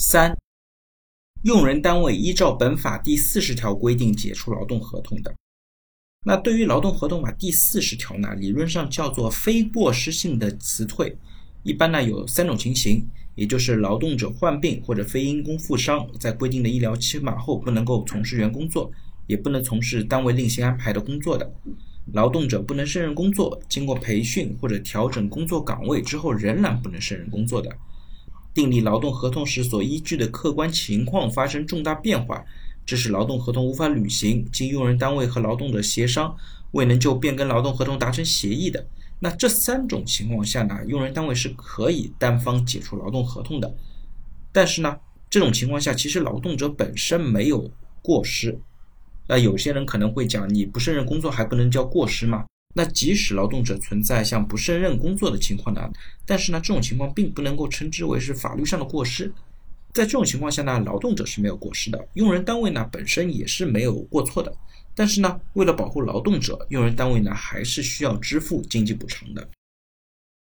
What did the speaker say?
三、用人单位依照本法第四十条规定解除劳动合同的。那对于劳动合同法第四十条呢，理论上叫做非过失性的辞退，一般呢有三种情形，也就是劳动者患病或者非因公负伤，在规定的医疗期满后不能够从事原工作，也不能从事单位另行安排的工作的；劳动者不能胜任工作，经过培训或者调整工作岗位之后仍然不能胜任工作的；订立劳动合同时所依据的客观情况发生重大变化。致使劳动合同无法履行，经用人单位和劳动者协商未能就变更劳动合同达成协议的，那这三种情况下呢，用人单位是可以单方解除劳动合同的。但是呢，这种情况下其实劳动者本身没有过失。那有些人可能会讲，你不胜任工作还不能叫过失吗？那即使劳动者存在像不胜任工作的情况呢，但是呢，这种情况并不能够称之为是法律上的过失。在这种情况下呢，劳动者是没有过失的，用人单位呢本身也是没有过错的。但是呢，为了保护劳动者，用人单位呢还是需要支付经济补偿的。